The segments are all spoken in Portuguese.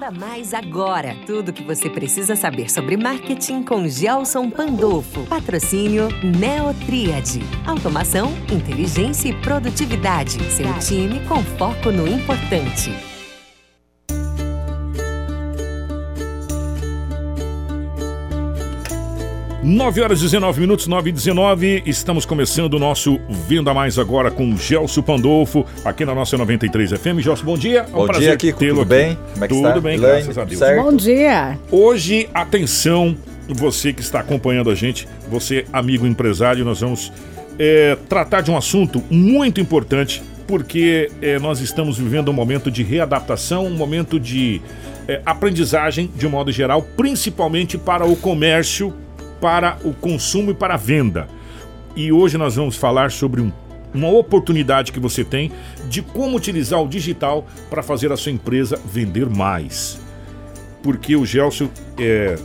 Venda Mais agora. Tudo que você precisa saber sobre marketing com Gelson Pandolfo. Patrocínio Neotriad. Automação, inteligência e produtividade. Seu time com foco no importante. 9 horas e 19 minutos, 9 e 19. Estamos começando o nosso Venda Mais agora com Gelson Pandolfo, aqui na nossa 93 FM. Gelson, bom dia. É um bom dia, Kiko. Tudo aqui. bem? Como é que Tudo está? bem, Elaine, graças a Deus. Certo? Bom dia. Hoje, atenção, você que está acompanhando a gente, você, amigo empresário, nós vamos é, tratar de um assunto muito importante, porque é, nós estamos vivendo um momento de readaptação, um momento de é, aprendizagem, de um modo geral, principalmente para o comércio para o consumo e para a venda. E hoje nós vamos falar sobre um, uma oportunidade que você tem de como utilizar o digital para fazer a sua empresa vender mais. Porque o Gelson, é,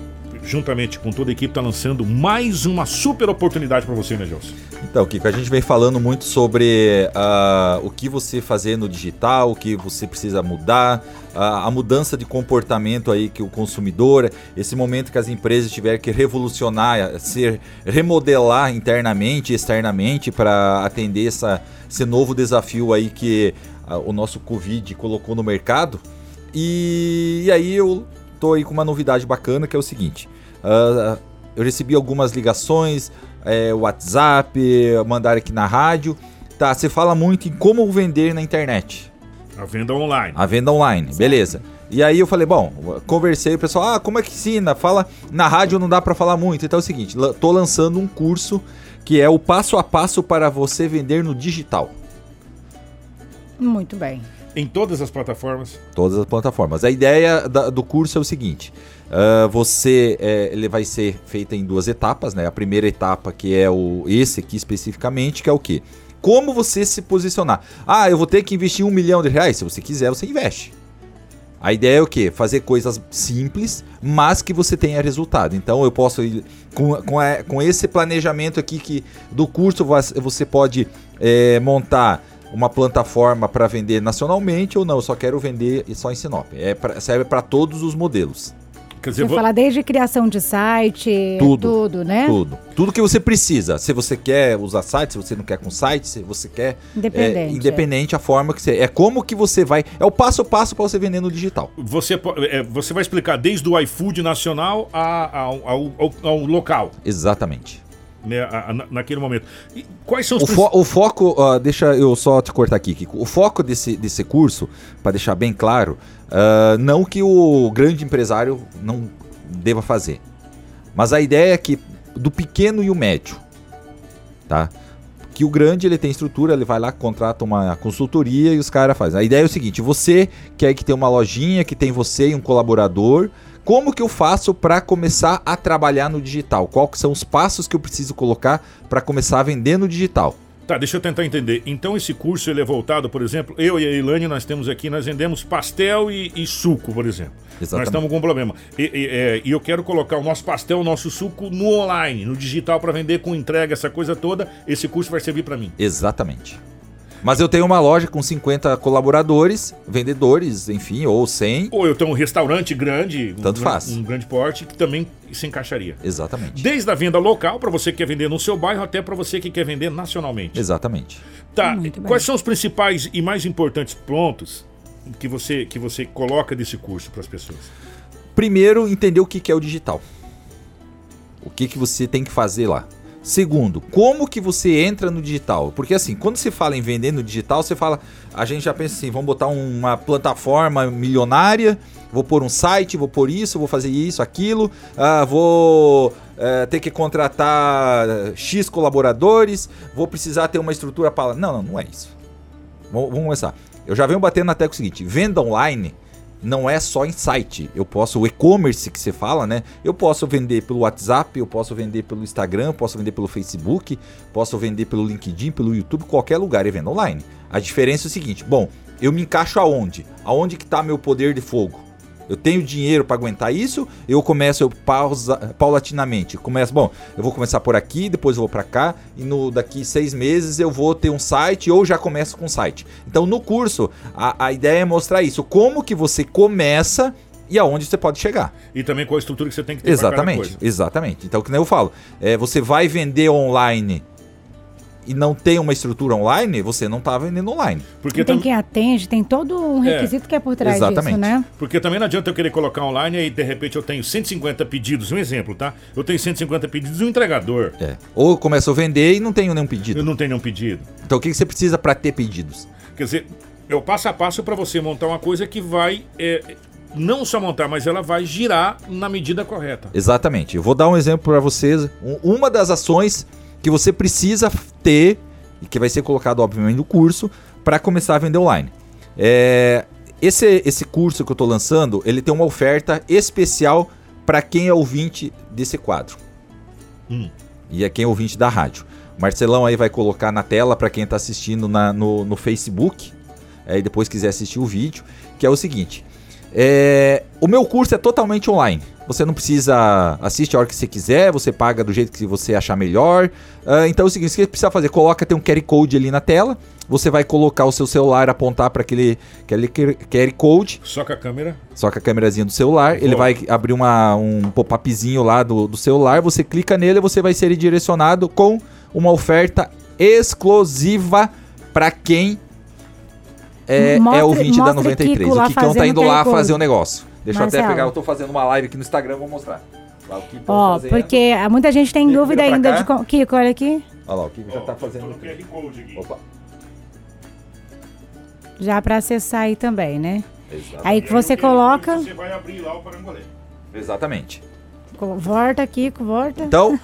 juntamente com toda a equipe, está lançando mais uma super oportunidade para você, né, Gelson? Então, Kiko, a gente vem falando muito sobre uh, o que você fazer no digital, o que você precisa mudar, uh, a mudança de comportamento aí que o consumidor, esse momento que as empresas tiverem que revolucionar, ser, remodelar internamente externamente para atender essa, esse novo desafio aí que uh, o nosso Covid colocou no mercado. E, e, aí eu tô aí com uma novidade bacana que é o seguinte. Eu recebi algumas ligações, é, WhatsApp, mandar aqui na rádio. Tá, você fala muito em como vender na internet. A venda online. A venda online, certo. beleza. E aí eu falei, bom, conversei, o pessoal, ah, como é que ensina? Fala, na rádio não dá para falar muito. Então é o seguinte, tô lançando um curso que é o passo a passo para você vender no digital. Muito bem. Em todas as plataformas? Todas as plataformas. A ideia da, do curso é o seguinte: Uh, você é, ele vai ser feito em duas etapas, né? A primeira etapa que é o esse aqui especificamente, que é o que? Como você se posicionar? Ah, eu vou ter que investir um milhão de reais. Se você quiser, você investe. A ideia é o que? Fazer coisas simples, mas que você tenha resultado. Então eu posso com, com, com esse planejamento aqui que do curso você pode é, montar uma plataforma para vender nacionalmente ou não. Eu só quero vender só em Sinop. É pra, serve para todos os modelos. Quer dizer, você vou... fala desde criação de site, tudo, tudo, né? Tudo. Tudo que você precisa. Se você quer usar site, se você não quer com site, se você quer. Independente. É, independente é. a forma que você. É como que você vai. É o passo a passo para você vender no digital. Você, é, você vai explicar desde o iFood nacional ao, ao, ao, ao local. Exatamente né, a, a, naquele momento. E quais são os o, fo o foco, uh, deixa eu só te cortar aqui, Kiko. O foco desse, desse curso, para deixar bem claro, uh, não que o grande empresário não deva fazer, mas a ideia é que do pequeno e o médio, tá? Que o grande ele tem estrutura, ele vai lá, contrata uma consultoria e os caras fazem. A ideia é o seguinte: você quer que tem uma lojinha, que tem você e um colaborador, como que eu faço para começar a trabalhar no digital? Quais são os passos que eu preciso colocar para começar a vender no digital? Tá, deixa eu tentar entender. Então esse curso ele é voltado, por exemplo, eu e a Ilane, nós temos aqui, nós vendemos pastel e, e suco, por exemplo. Exatamente. Nós estamos com um problema. E, e, é, e, eu quero colocar o nosso pastel, o nosso suco no online, no digital, para vender com entrega, essa coisa toda. Esse curso vai servir para mim. Exatamente. Mas eu tenho uma loja com 50 colaboradores, vendedores, enfim, ou 100. Ou eu tenho um restaurante grande, tanto um, faz. Um grande porte que também se encaixaria. Exatamente. Desde a venda local para você que quer vender no seu bairro até para você que quer vender nacionalmente. Exatamente. Tá. Quais são os principais e mais importantes pontos que você que você coloca desse curso para as pessoas? Primeiro, entender o que é o digital. O que, que você tem que fazer lá. Segundo, como que você entra no digital? Porque assim, quando se fala em vender no digital, você fala, a gente já pensa assim, vamos botar uma plataforma milionária, vou pôr um site, vou pôr isso, vou fazer isso, aquilo, ah, vou é, ter que contratar X colaboradores, vou precisar ter uma estrutura para... Não, não, não é isso. Vamos começar. Eu já venho batendo até com o seguinte, venda online não é só em site. Eu posso, o e-commerce que você fala, né? Eu posso vender pelo WhatsApp, eu posso vender pelo Instagram, posso vender pelo Facebook, posso vender pelo LinkedIn, pelo YouTube, qualquer lugar é venda online. A diferença é o seguinte: bom, eu me encaixo aonde? Aonde que está meu poder de fogo? Eu tenho dinheiro para aguentar isso, eu começo eu pausa, paulatinamente. Começo, bom, eu vou começar por aqui, depois eu vou para cá, e no daqui seis meses eu vou ter um site ou já começo com um site. Então no curso, a, a ideia é mostrar isso. Como que você começa e aonde você pode chegar. E também com a estrutura que você tem que ter Exatamente, exatamente. Então, que nem eu falo, é, você vai vender online e não tem uma estrutura online, você não tá vendendo online. Porque, tem tam- quem atende, tem todo um É. requisito que é por trás Exatamente. disso, né? porque também não adianta eu querer colocar online e de repente eu tenho 150 pedidos, um exemplo, tá? Eu tenho 150 pedidos do entregador. É. Ou eu começo a vender e não tenho nenhum Eu pedido. não tenho nenhum pedido. Então, o que você precisa para ter pedidos? Quer dizer, é o passo a passo para você montar uma coisa que vai é, não só montar, mas ela vai girar na medida correta. Exatamente. Eu vou dar um exemplo para vocês. Um- uma das ações que você precisa ter e que vai ser colocado, obviamente, no curso para começar a vender online. É, esse, esse curso que eu estou lançando, ele tem uma oferta especial para quem é ouvinte desse quadro. Hum. E é quem é ouvinte da rádio. Marcelão aí vai colocar na tela para quem está assistindo na- no, no Facebook. Aí depois quiser assistir o vídeo, que é o seguinte. É, o meu curso é totalmente online. Você não precisa assistir a hora que você quiser, você paga do jeito que você achar melhor. Ah, então é o seguinte, o que você precisa fazer? Coloca, tem um QR Code ali na tela. Você vai colocar o seu celular, apontar para aquele, aquele QR Code, Só com a câmera. só com a câmerazinha do celular. Ele vai abrir uma, um pop-upzinho lá do, do celular. Você clica nele e você vai ser direcionado com uma oferta exclusiva para quem é, Mostre- é ouvinte da mostre 93. Kiko O lá Kikão tá fazendo indo lá fazer o negócio. Deixa eu até Marcelo. pegar, eu tô fazendo uma live aqui no Instagram, vou mostrar. Lá o Ó, porque muita gente tem dúvida ainda cá. de como... Kiko, olha aqui. Olha lá, o Kiko já tá fazendo. no QR Code aqui. Opa. Já pra acessar aí também, né? Exatamente. Aí que você o coloca... Você vai abrir lá o parangolé. Exatamente. Volta, Kiko, volta. Então,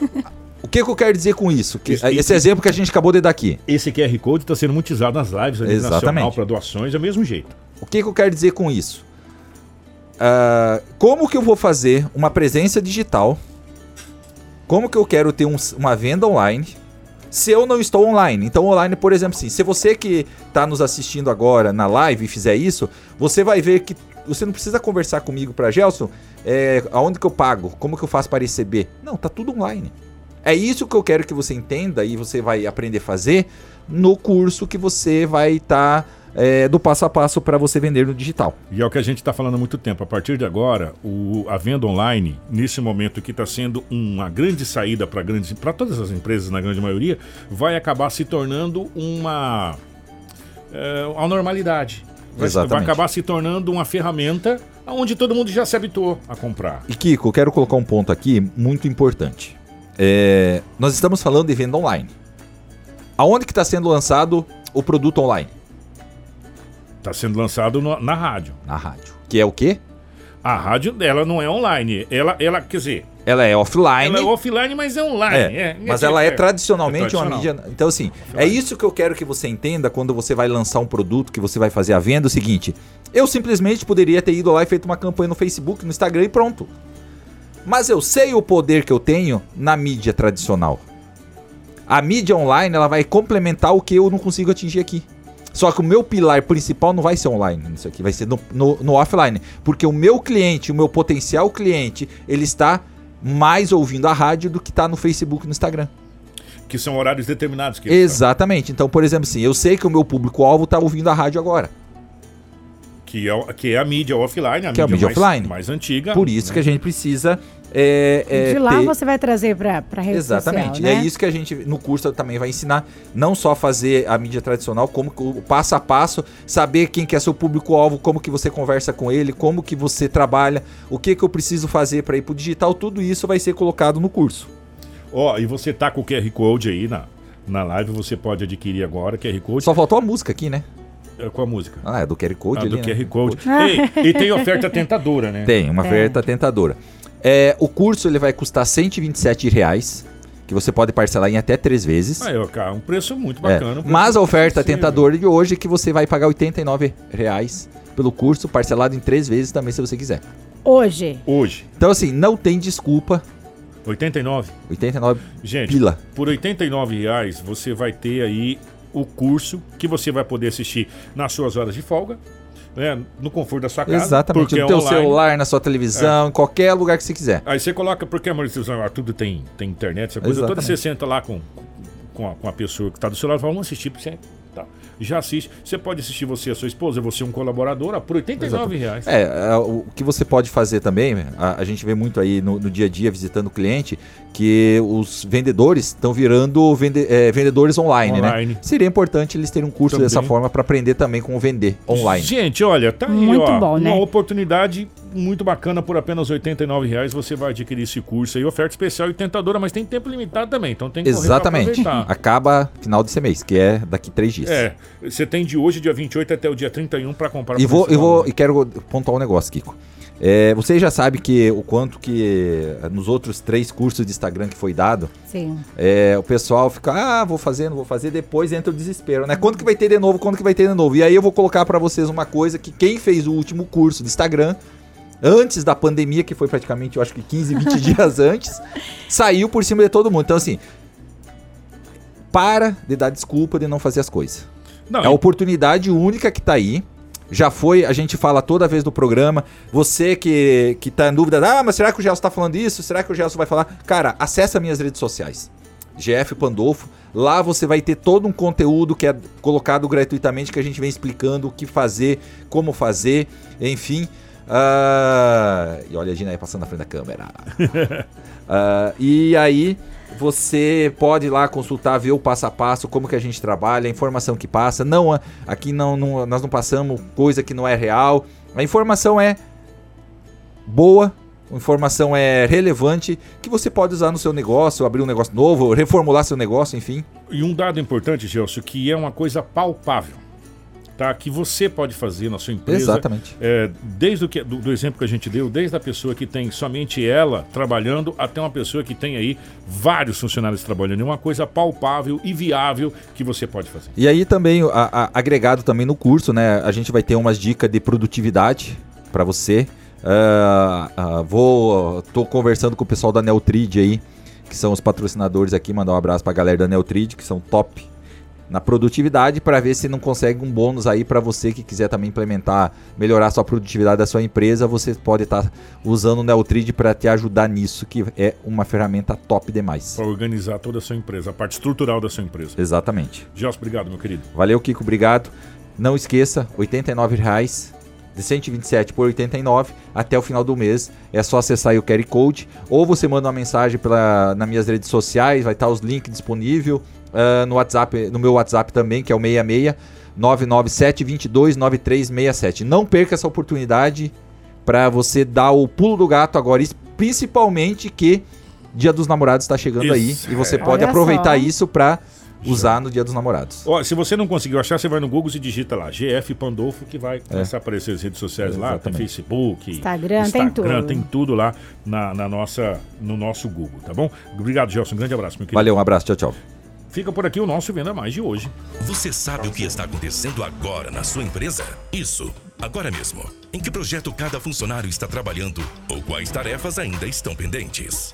o que, que eu quero dizer com isso? Que, Isso- esse exemplo que a gente acabou de dar aqui. Esse QR Code está sendo muito usado nas lives a nível Exatamente. nacional para doações, é o mesmo jeito. O que, que eu quero dizer com isso? Ah, como que eu vou fazer uma presença digital? Como que eu quero ter um- uma venda online? Se eu não estou online. Então, online, por exemplo, assim, se você que está nos assistindo agora na live fizer isso, você vai ver que você não precisa conversar comigo para Gelson, é, aonde que eu pago, como que eu faço para receber. Não, tá tudo online. É isso que eu quero que você entenda e você vai aprender a fazer no curso que você vai estar é, do passo a passo para você vender no digital. E é o que a gente está falando há muito tempo. A partir de agora, o- a venda online, nesse momento que está sendo uma grande saída para todas as empresas, na grande maioria, vai acabar se tornando uma é, a normalidade. Vai, vai Exatamente. acabar se tornando uma ferramenta onde todo mundo já se habituou a comprar. E Kiko, eu quero colocar um ponto aqui muito importante. É, nós estamos falando de venda online. Aonde que está sendo lançado o produto online? Está sendo lançado no- na rádio. Na rádio. Que é o quê? A rádio dela não é online. Ela, ela quer dizer, Ela é offline. ela é offline, mas é online. É, É, mas é, ela é, é. tradicionalmente É uma tradicional. mídia. Então, assim, é isso que eu quero que você entenda quando você vai lançar um produto, que você vai fazer a venda. É o seguinte: eu simplesmente poderia ter ido lá e feito uma campanha no Facebook, no Instagram e pronto. Mas eu sei o poder que eu tenho na mídia tradicional. A mídia online ela vai complementar o que eu não consigo atingir aqui. Só que o meu pilar principal não vai ser online nisso aqui, vai ser no, no- no offline. Porque o meu cliente, o meu potencial cliente, ele está mais ouvindo a rádio do que está no Facebook e no Instagram. Que são horários determinados. Que Exatamente. Então, por exemplo, assim, eu sei que o meu público-alvo está ouvindo a rádio agora. Que é, que é a mídia offline, a Que é a mídia, mídia mais, offline. mais antiga. Por isso né? que a gente precisa. É, é, de lá ter- você vai trazer pra, pra rede Exatamente. social, E né? é isso que a gente, no curso, também vai ensinar. Não só fazer a mídia tradicional, como que o passo a passo, saber quem que é seu público-alvo, como que você conversa com ele, como que você trabalha, o que que eu preciso fazer para ir pro digital, tudo isso vai ser colocado no curso. Ó, e você tá com o QR Code aí na, na live, você pode adquirir agora, QR Code, Só faltou a música aqui, né? é, com a música. Ah, é do QR Code Ah, ali, do né? QR Code. Ei, e tem oferta tentadora, né? Tem, uma oferta tentadora. É, o curso ele vai custar 127 reais, que você pode parcelar em até três vezes. Aí, ó, cara, um preço muito É, bacana. um preço Mas a oferta tentadora de hoje é que você vai pagar 89 reais pelo curso, parcelado em três vezes também, se você quiser. Hoje. Hoje, Então, assim, não tem desculpa. 89. 89 Gente, pila. por 89 reais você vai ter aí o curso que você vai poder assistir nas suas horas de folga, né, no conforto da sua casa. Exatamente. porque No é teu online. celular, na sua televisão, em qualquer lugar que você quiser. Aí você coloca, porque a maioria dos tudo tem, tem internet, essa coisa toda, Exatamente. você senta lá com, com, a, com a pessoa que está do seu lado e fala, vamos assistir pra você. Tá. já assiste. Você pode assistir você e a sua esposa, você um colaborador, por 89 reais. É, é, o que você pode fazer também, a, a gente vê muito aí no, no, dia a dia visitando o cliente, que os vendedores estão virando vende, é, vendedores online, né? online, né? Seria importante eles terem um curso também. dessa forma para aprender também como vender online. Gente, olha, tá aí, muito ó, bom, né? uma oportunidade muito bacana por apenas R$ reais você vai adquirir esse curso aí, oferta especial e tentadora, mas tem tempo limitado também, então tem que Exatamente. Acaba final desse mês, que é daqui três dias. É, você tem de hoje, dia 28 até o dia 31 para comprar. E vou, e vou e quero pontuar um negócio, Kiko. É, você já sabe que o quanto que nos outros três cursos de Instagram que foi dado, Sim. É, o pessoal fica, ah, vou fazer, não vou fazer, depois entra o desespero, né? Quando que vai ter de novo? Quando que vai ter de novo? E aí eu vou colocar para vocês uma coisa que quem fez o último curso de Instagram antes da pandemia, que foi praticamente, eu acho que 15, 20 dias antes, saiu por cima de todo mundo. Então, assim, para de dar desculpa de não fazer as coisas. Não, é a oportunidade única que tá aí. Já foi, a gente fala toda vez no programa. Você que, que tá em dúvida, ah, mas será que o Gelson tá falando isso? Será que o Gelson vai falar? Cara, acessa minhas redes sociais. GF Pandolfo. Lá você vai ter todo um conteúdo que é colocado gratuitamente que a gente vem explicando o que fazer, como fazer, enfim. Uh, e olha a Gina aí passando na frente da câmera. uh, e aí você pode ir lá consultar, ver o passo a passo, como que a gente trabalha, a informação que passa. Não, aqui não, não, nós não passamos coisa que não é real. A informação é boa, a informação é relevante, que você pode usar no seu negócio, abrir um negócio novo, reformular seu negócio, enfim. E um dado importante, Gelson, que é uma coisa palpável tá? Que você pode fazer na sua empresa. Exatamente. É, desde o que, do, do, exemplo que a gente deu, desde a pessoa que tem somente ela trabalhando até uma pessoa que tem aí vários funcionários trabalhando. É uma coisa palpável e viável que você pode fazer. E aí também, a, a, agregado também no curso, né? A gente vai ter umas dicas de produtividade para você. Uh, uh, vou, tô conversando com o pessoal da Neutrid aí, que são os patrocinadores aqui, mandar um abraço para a galera da Neutrid, que são top na produtividade para ver se não consegue um bônus aí para você que quiser também implementar, melhorar sua produtividade da sua empresa, você pode estar tá usando o Neutrid para te ajudar nisso, que é uma ferramenta top demais. Para organizar toda a sua empresa, a parte estrutural da sua empresa. Exatamente. Gelson, obrigado, meu querido. Valeu, Kiko, obrigado. Não esqueça, R$ 89,00 de 127 por 89 até o final do mês. É só acessar o QR Code ou você manda uma mensagem pela, nas minhas redes sociais, vai estar os links disponíveis uh, no WhatsApp, no meu WhatsApp também, que é o 66 997 22 9367. Não perca essa oportunidade para você dar o pulo do gato agora, principalmente que Dia dos Namorados está chegando isso. aí e você pode Olha aproveitar só. isso para usar no Dia dos Namorados. Ó, se você não conseguiu achar, você vai no Google e digita lá GF Pandolfo que vai é. começar a aparecer as redes sociais é, lá, tem Facebook, Instagram, Instagram, tem tudo. Tem tudo lá na, na, nossa, no nosso Google, tá bom? Obrigado, Gelson. Um grande abraço, meu querido. Valeu, um abraço. Tchau, tchau. Fica por aqui o nosso Venda Mais de hoje. Você sabe o que está acontecendo agora na sua empresa? Isso, agora mesmo. Em que projeto cada funcionário está trabalhando ou quais tarefas ainda estão pendentes?